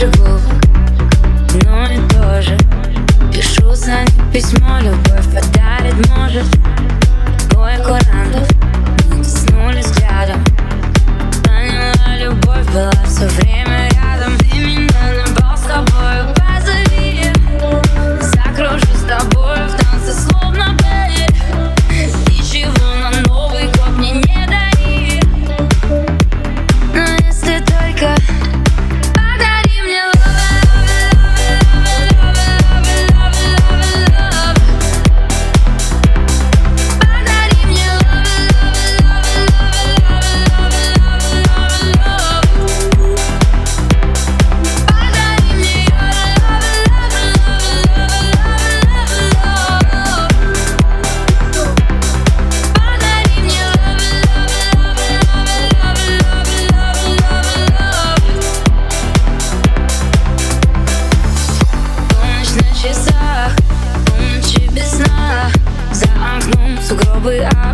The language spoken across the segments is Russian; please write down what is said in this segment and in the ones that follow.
comfortable.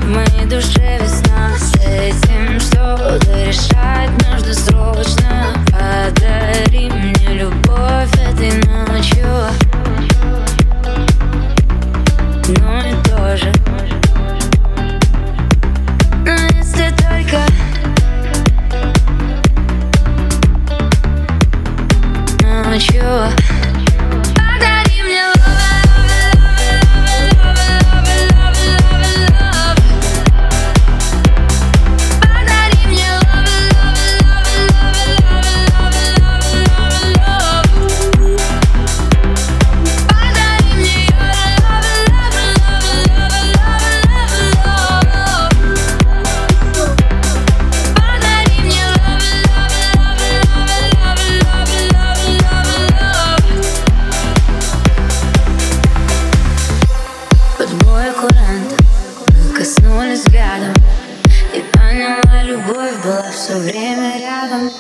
Моей душе весна. С этим что-то решать Нужно срочно. коснулись взглядом И поняла, любовь была все время рядом.